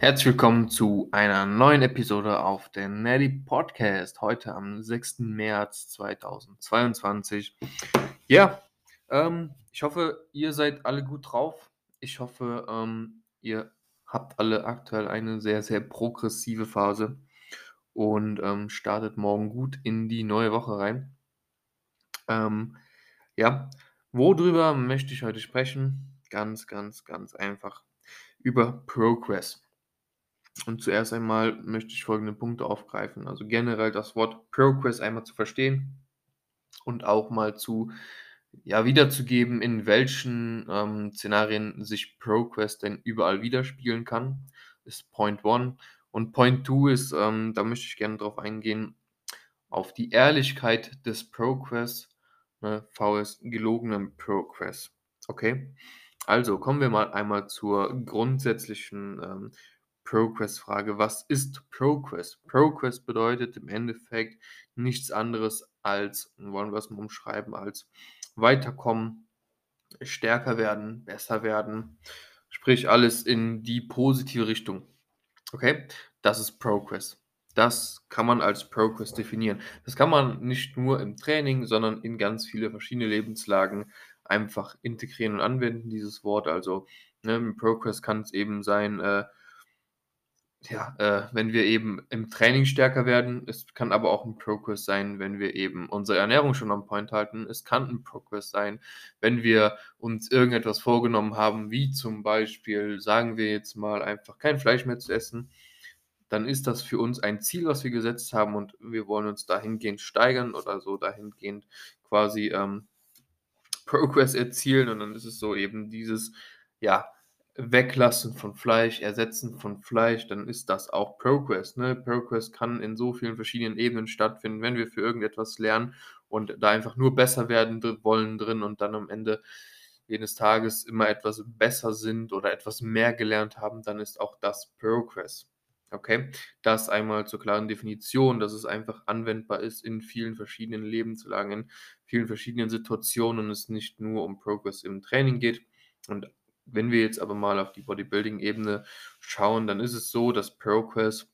Herzlich willkommen zu einer neuen Episode auf der Nelly Podcast. Heute am 6. März 2022. Ja, ähm, ich hoffe, ihr seid alle gut drauf. Ich hoffe, ähm, ihr habt alle aktuell eine sehr, sehr progressive Phase und ähm, startet morgen gut in die neue Woche rein. Ähm, ja, worüber möchte ich heute sprechen? Ganz, ganz, ganz einfach über Progress. Und zuerst einmal möchte ich folgende Punkte aufgreifen. Also generell das Wort Progress einmal zu verstehen und auch mal zu ja, wiederzugeben, in welchen ähm, Szenarien sich Progress denn überall widerspiegeln kann, ist Point One. Und Point Two ist, ähm, da möchte ich gerne drauf eingehen, auf die Ehrlichkeit des Progress, ne, VS gelogenem Progress. Okay? Also kommen wir mal einmal zur grundsätzlichen ähm, Progress-Frage. Was ist Progress? Progress bedeutet im Endeffekt nichts anderes als, wollen wir es mal umschreiben, als weiterkommen, stärker werden, besser werden, sprich alles in die positive Richtung. Okay, das ist Progress. Das kann man als Progress definieren. Das kann man nicht nur im Training, sondern in ganz viele verschiedene Lebenslagen einfach integrieren und anwenden, dieses Wort. Also ne, im Progress kann es eben sein, äh, ja, äh, wenn wir eben im Training stärker werden. Es kann aber auch ein Progress sein, wenn wir eben unsere Ernährung schon am Point halten. Es kann ein Progress sein, wenn wir uns irgendetwas vorgenommen haben, wie zum Beispiel, sagen wir jetzt mal, einfach kein Fleisch mehr zu essen. Dann ist das für uns ein Ziel, was wir gesetzt haben und wir wollen uns dahingehend steigern oder so dahingehend quasi ähm, Progress erzielen. Und dann ist es so eben dieses, ja, Weglassen von Fleisch, Ersetzen von Fleisch, dann ist das auch Progress. Ne? Progress kann in so vielen verschiedenen Ebenen stattfinden, wenn wir für irgendetwas lernen und da einfach nur besser werden wollen drin und dann am Ende jedes Tages immer etwas besser sind oder etwas mehr gelernt haben, dann ist auch das Progress. Okay, das einmal zur klaren Definition, dass es einfach anwendbar ist in vielen verschiedenen Lebenslagen, in vielen verschiedenen Situationen und es nicht nur um Progress im Training geht. Und wenn wir jetzt aber mal auf die Bodybuilding-Ebene schauen, dann ist es so, dass Progress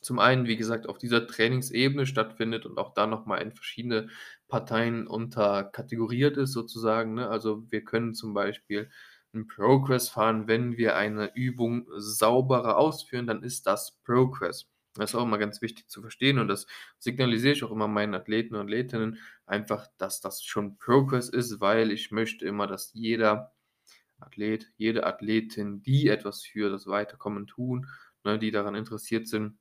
zum einen, wie gesagt, auf dieser Trainingsebene stattfindet und auch da nochmal in verschiedene Parteien unterkategoriert ist sozusagen. Ne? Also wir können zum Beispiel einen Progress fahren, wenn wir eine Übung sauberer ausführen, dann ist das Progress. Das ist auch immer ganz wichtig zu verstehen und das signalisiere ich auch immer meinen Athleten und Athletinnen einfach, dass das schon Progress ist, weil ich möchte immer, dass jeder Athlet, jede Athletin, die etwas für das Weiterkommen tun, ne, die daran interessiert sind,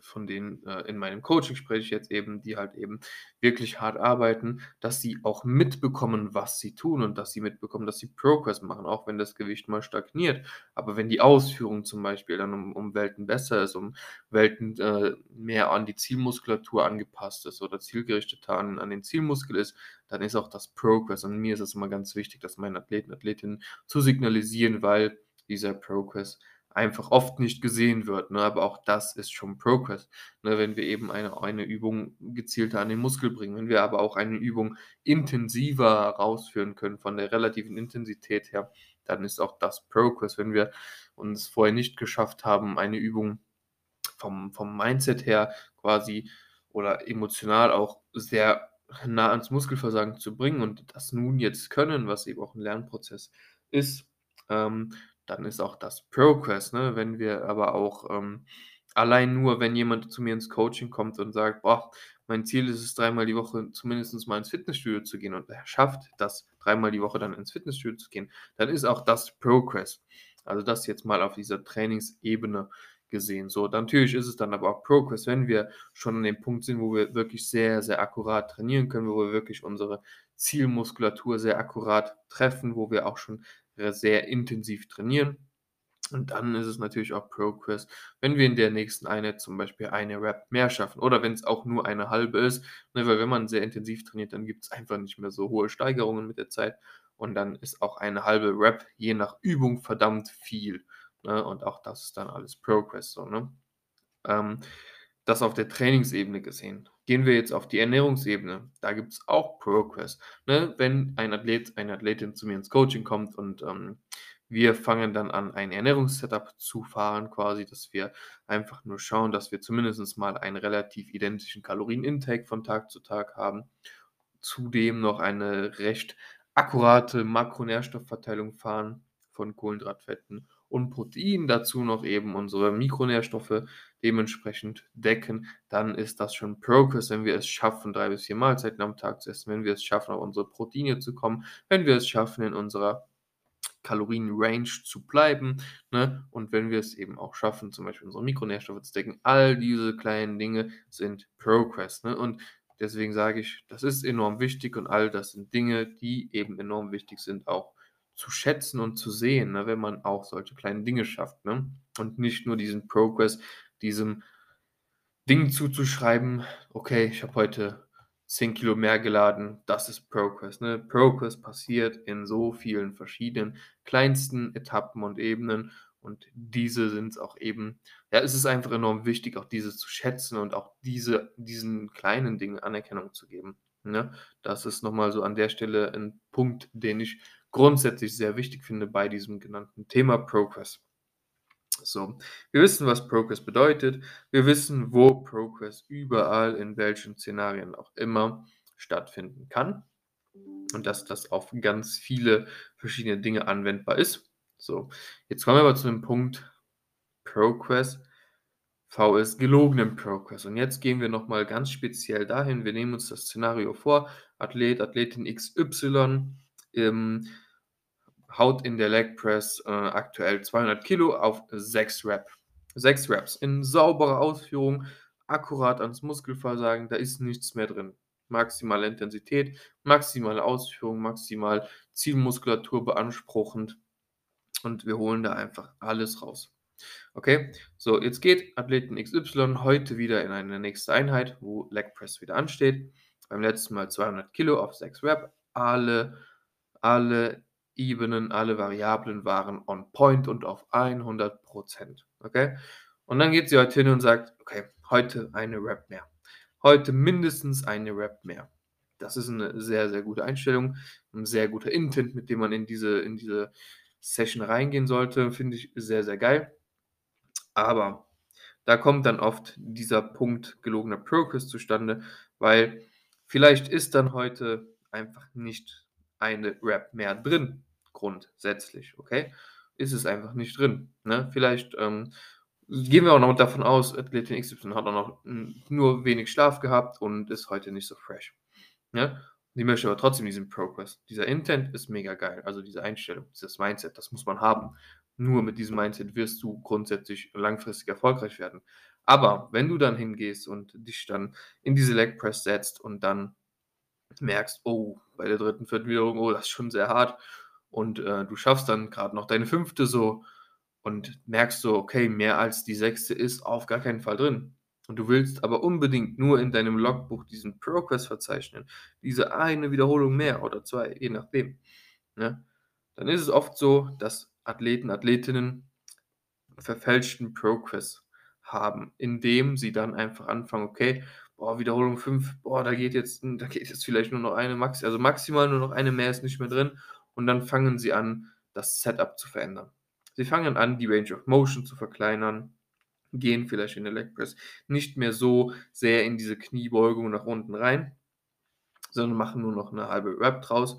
von denen äh, in meinem Coaching spreche ich jetzt eben, die halt eben wirklich hart arbeiten, dass sie auch mitbekommen, was sie tun und dass sie mitbekommen, dass sie Progress machen, auch wenn das Gewicht mal stagniert. Aber wenn die Ausführung zum Beispiel dann um, um Welten besser ist, um Welten äh, mehr an die Zielmuskulatur angepasst ist oder zielgerichtet an, an den Zielmuskel ist, dann ist auch das Progress. Und mir ist es immer ganz wichtig, dass meine Athleten, Athletinnen zu signalisieren, weil dieser Progress einfach oft nicht gesehen wird. Ne? Aber auch das ist schon Progress. Ne? Wenn wir eben eine, eine Übung gezielter an den Muskel bringen, wenn wir aber auch eine Übung intensiver rausführen können von der relativen Intensität her, dann ist auch das Progress. Wenn wir uns vorher nicht geschafft haben, eine Übung vom, vom Mindset her quasi oder emotional auch sehr nah ans Muskelversagen zu bringen und das nun jetzt können, was eben auch ein Lernprozess ist, ähm, dann ist auch das Progress. Ne? Wenn wir aber auch ähm, allein nur, wenn jemand zu mir ins Coaching kommt und sagt, boah, mein Ziel ist es, dreimal die Woche zumindest mal ins Fitnessstudio zu gehen und er schafft das, dreimal die Woche dann ins Fitnessstudio zu gehen, dann ist auch das Progress. Also das jetzt mal auf dieser Trainingsebene gesehen. So, natürlich ist es dann aber auch Progress, wenn wir schon an dem Punkt sind, wo wir wirklich sehr, sehr akkurat trainieren können, wo wir wirklich unsere Zielmuskulatur sehr akkurat treffen, wo wir auch schon sehr intensiv trainieren. Und dann ist es natürlich auch Progress, wenn wir in der nächsten Einheit zum Beispiel eine Rap mehr schaffen oder wenn es auch nur eine halbe ist. Ne, weil wenn man sehr intensiv trainiert, dann gibt es einfach nicht mehr so hohe Steigerungen mit der Zeit. Und dann ist auch eine halbe Rap je nach Übung verdammt viel. Ne? Und auch das ist dann alles Progress. So, ne? Ähm, das auf der Trainingsebene gesehen. Gehen wir jetzt auf die Ernährungsebene. Da gibt es auch Progress. Ne? Wenn ein Athlet, eine Athletin zu mir ins Coaching kommt und ähm, Wir fangen dann an, ein Ernährungssetup zu fahren quasi, dass wir einfach nur schauen, dass wir zumindest mal einen relativ identischen Kalorienintake von Tag zu Tag haben. Zudem noch eine recht akkurate Makronährstoffverteilung fahren von Kohlenhydratfetten und Proteinen. Dazu noch eben unsere Mikronährstoffe dementsprechend decken. Dann ist das schon Progress, wenn wir es schaffen, drei bis vier Mahlzeiten am Tag zu essen, wenn wir es schaffen, auf unsere Proteine zu kommen, wenn wir es schaffen, in unserer Kalorien-Range zu bleiben. Ne? Und wenn wir es eben auch schaffen, zum Beispiel unsere Mikronährstoffe zu decken, all diese kleinen Dinge sind Progress. Ne? Und deswegen sage ich, das ist enorm wichtig und all das sind Dinge, die eben enorm wichtig sind, auch zu schätzen und zu sehen, ne? wenn man auch solche kleinen Dinge schafft. Ne? Und nicht nur diesen Progress, diesem Ding zuzuschreiben, okay, ich habe heute 10 Kilo mehr geladen, das ist Progress. Ne? Progress passiert in so vielen verschiedenen kleinsten Etappen und Ebenen und diese sind es auch eben, ja, es ist einfach enorm wichtig, auch diese zu schätzen und auch diese, diesen kleinen Dingen Anerkennung zu geben. Ne? Das ist nochmal so an der Stelle ein Punkt, den ich grundsätzlich sehr wichtig finde bei diesem genannten Thema Progress. So, wir wissen, was Progress bedeutet. Wir wissen, wo Progress überall in welchen Szenarien auch immer stattfinden kann und dass das auf ganz viele verschiedene Dinge anwendbar ist. So, jetzt kommen wir aber zu dem Punkt Progress. V ist gelogenen Progress. Und jetzt gehen wir nochmal ganz speziell dahin. Wir nehmen uns das Szenario vor. Athlet, Athletin XY ähm, haut in der Leg Press äh, aktuell 200 Kilo auf 6 Rep. 6 Reps in sauberer Ausführung, akkurat ans Muskelversagen, da ist nichts mehr drin. Maximale Intensität, maximale Ausführung, maximal Zielmuskulatur beanspruchend und wir holen da einfach alles raus. Okay, so jetzt geht Athleten XY heute wieder in eine nächste Einheit, wo Leg Press wieder ansteht. Beim letzten Mal 200 Kilo auf 6 Rep. Alle, alle Ebenen, alle Variablen waren on point und auf 100% Okay? Und dann geht sie heute hin und sagt, okay, heute eine Rap mehr. Heute mindestens eine Rap mehr. Das ist eine sehr, sehr gute Einstellung, ein sehr guter Intent, mit dem man in diese, in diese Session reingehen sollte. Finde ich sehr, sehr geil. Aber da kommt dann oft dieser Punkt gelogener Progress zustande, weil vielleicht ist dann heute einfach nicht eine Rap mehr drin grundsätzlich, okay? Ist es einfach nicht drin. Ne? Vielleicht ähm, gehen wir auch noch davon aus, Athletin XY hat auch noch nur wenig Schlaf gehabt und ist heute nicht so fresh. Ne? Die möchte aber trotzdem diesen Progress. Dieser Intent ist mega geil. Also diese Einstellung, dieses Mindset, das muss man haben. Nur mit diesem Mindset wirst du grundsätzlich langfristig erfolgreich werden. Aber wenn du dann hingehst und dich dann in diese Leg Press setzt und dann merkst, oh, bei der dritten, vierten Wiederholung, oh, das ist schon sehr hart und äh, du schaffst dann gerade noch deine fünfte so und merkst so, okay, mehr als die sechste ist auf gar keinen Fall drin. Und du willst aber unbedingt nur in deinem Logbuch diesen Progress verzeichnen, diese eine Wiederholung mehr oder zwei, je nachdem. Ne? Dann ist es oft so, dass Athleten, Athletinnen verfälschten Progress haben, indem sie dann einfach anfangen, okay, boah, Wiederholung 5, boah, da geht jetzt, da geht jetzt vielleicht nur noch eine Max, also maximal nur noch eine mehr ist nicht mehr drin. Und dann fangen sie an, das Setup zu verändern. Sie fangen an, die Range of Motion zu verkleinern, gehen vielleicht in der Leg Press nicht mehr so sehr in diese Kniebeugung nach unten rein, sondern machen nur noch eine halbe Rep draus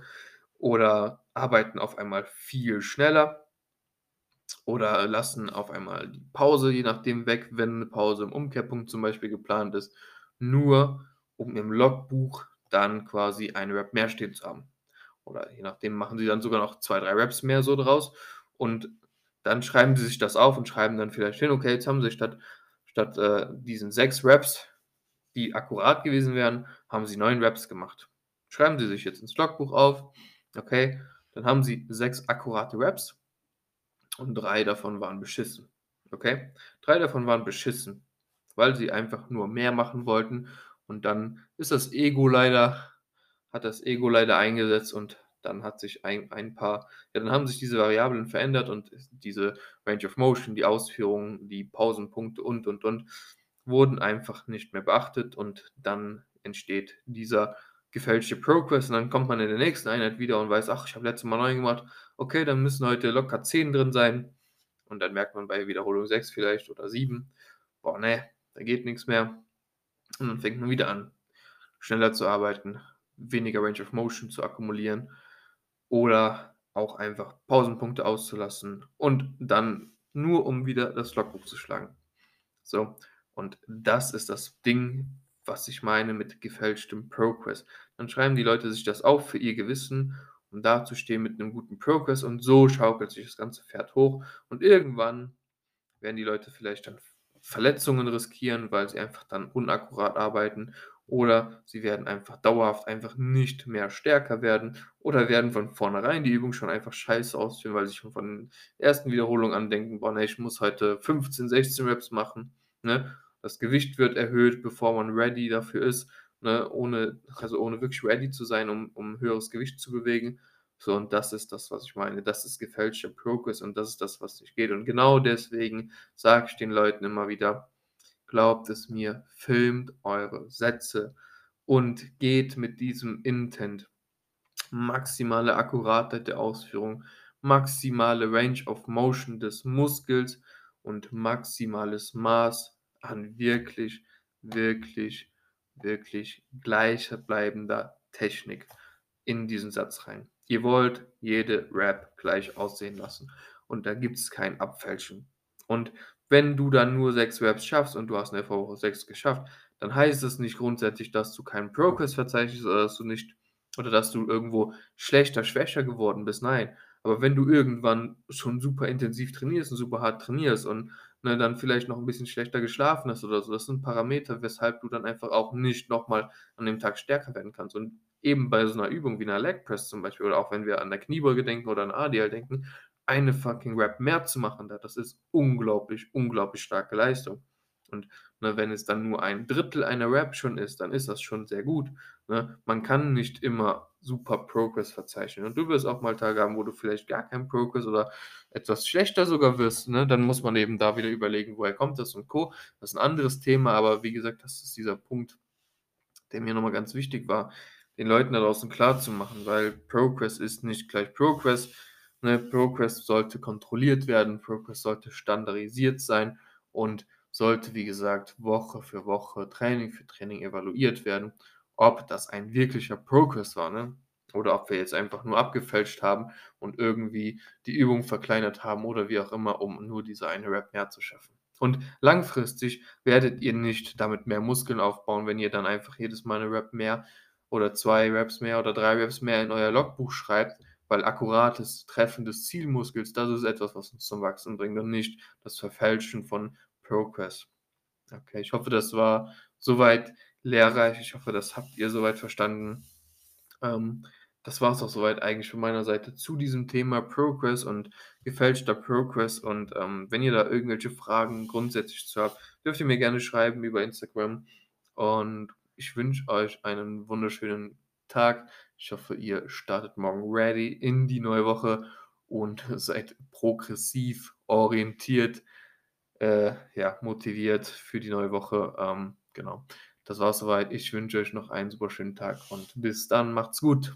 oder arbeiten auf einmal viel schneller oder lassen auf einmal die Pause, je nachdem, weg, wenn eine Pause im Umkehrpunkt zum Beispiel geplant ist, nur um im Logbuch dann quasi eine Rep mehr stehen zu haben oder je nachdem machen sie dann sogar noch zwei, drei Raps mehr so draus und dann schreiben sie sich das auf und schreiben dann vielleicht hin, okay, jetzt haben sie statt, statt äh, diesen sechs Raps, die akkurat gewesen wären, haben sie neun Raps gemacht. Schreiben sie sich jetzt ins Logbuch auf, okay, dann haben sie sechs akkurate Raps und drei davon waren beschissen. Okay? Drei davon waren beschissen, weil sie einfach nur mehr machen wollten. Und dann ist das Ego leider hat das Ego leider eingesetzt und dann hat sich ein, ein paar, ja, dann haben sich diese Variablen verändert und diese Range of Motion, die Ausführungen, die Pausenpunkte und und und wurden einfach nicht mehr beachtet und dann entsteht dieser gefälschte Progress und dann kommt man in der nächsten Einheit wieder und weiß, ach, ich habe letztes Mal 9 gemacht, okay, dann müssen heute locker 10 drin sein. Und dann merkt man bei Wiederholung 6 vielleicht oder 7, boah, ne, da geht nichts mehr. Und dann fängt man wieder an, schneller zu arbeiten, weniger Range of Motion zu akkumulieren oder auch einfach Pausenpunkte auszulassen und dann nur um wieder das Logbuch zu schlagen. So, und das ist das Ding, was ich meine mit gefälschtem Progress. Dann schreiben die Leute sich das auf für ihr Gewissen, um dazustehen mit einem guten Progress und so schaukelt sich das ganze Pferd hoch und irgendwann werden die Leute vielleicht dann Verletzungen riskieren, weil sie einfach dann unakkurat arbeiten oder sie werden einfach dauerhaft einfach nicht mehr stärker werden oder werden von vornherein die Übung schon einfach scheiße ausführen, weil sie schon von der ersten Wiederholung an denken, boah, ne, ich muss heute 15, 16 Reps machen, ne? Das Gewicht wird erhöht, bevor man ready dafür ist, ne? Ohne, also ohne wirklich ready zu sein, um, um höheres Gewicht zu bewegen. So, und das ist das, was ich meine. Das ist gefälschter Progress und das ist das, was nicht geht. Und genau deswegen sage ich den Leuten immer wieder, glaubt es mir, filmt eure Sätze und geht mit diesem Intent. Maximale Akkuratheit der Ausführung, maximale Range of Motion des Muskels und maximales Maß an wirklich, wirklich, wirklich gleichbleibender Technik in diesen Satz rein. Ihr wollt jede Rap gleich aussehen lassen und da gibt es kein Abfälschen. Und wenn du dann nur sechs Raps schaffst und du hast in der Vorwoche sechs geschafft, dann heißt es nicht grundsätzlich, dass du keinen Progress verzeichnest oder dass du nicht oder dass du irgendwo schlechter, schwächer geworden bist. Nein. Aber wenn du irgendwann schon super intensiv trainierst und super hart trainierst und ne, dann vielleicht noch ein bisschen schlechter geschlafen hast oder so, das sind Parameter, weshalb du dann einfach auch nicht nochmal an dem Tag stärker werden kannst. Und eben bei so einer Übung wie einer Leg Press zum Beispiel oder auch wenn wir an der Kniebeuge denken oder an ADL denken, eine fucking Rap mehr zu machen da, das ist unglaublich, unglaublich starke Leistung. Und ne, wenn es dann nur ein Drittel einer Rap schon ist, dann ist das schon sehr gut. Ne? Man kann nicht immer super Progress verzeichnen. Und du wirst auch mal Tage haben, wo du vielleicht gar keinen Progress oder etwas schlechter sogar wirst. Ne? Dann muss man eben da wieder überlegen, woher kommt das und Co. Das ist ein anderes Thema, aber wie gesagt, das ist dieser Punkt, der mir nochmal ganz wichtig war, den Leuten da draußen klar zu machen, weil Progress ist nicht gleich Progress. Ne, Progress sollte kontrolliert werden, Progress sollte standardisiert sein und sollte, wie gesagt, Woche für Woche, Training für Training evaluiert werden, ob das ein wirklicher Progress war, ne? Oder ob wir jetzt einfach nur abgefälscht haben und irgendwie die Übung verkleinert haben oder wie auch immer, um nur diese eine Rap mehr zu schaffen. Und langfristig werdet ihr nicht damit mehr Muskeln aufbauen, wenn ihr dann einfach jedes Mal eine Rap mehr oder zwei Reps mehr oder drei Reps mehr in euer Logbuch schreibt, weil akkurates Treffen des Zielmuskels, das ist etwas, was uns zum Wachsen bringt und nicht das Verfälschen von Progress. Okay, ich hoffe, das war soweit lehrreich. Ich hoffe, das habt ihr soweit verstanden. Ähm, das war es auch soweit eigentlich von meiner Seite zu diesem Thema Progress und gefälschter Progress. Und ähm, wenn ihr da irgendwelche Fragen grundsätzlich zu habt, dürft ihr mir gerne schreiben über Instagram. Und ich wünsche euch einen wunderschönen Tag. Ich hoffe, ihr startet morgen ready in die neue Woche und seid progressiv orientiert, äh, ja, motiviert für die neue Woche. Ähm, genau. Das war's soweit. Ich wünsche euch noch einen super schönen Tag und bis dann. Macht's gut.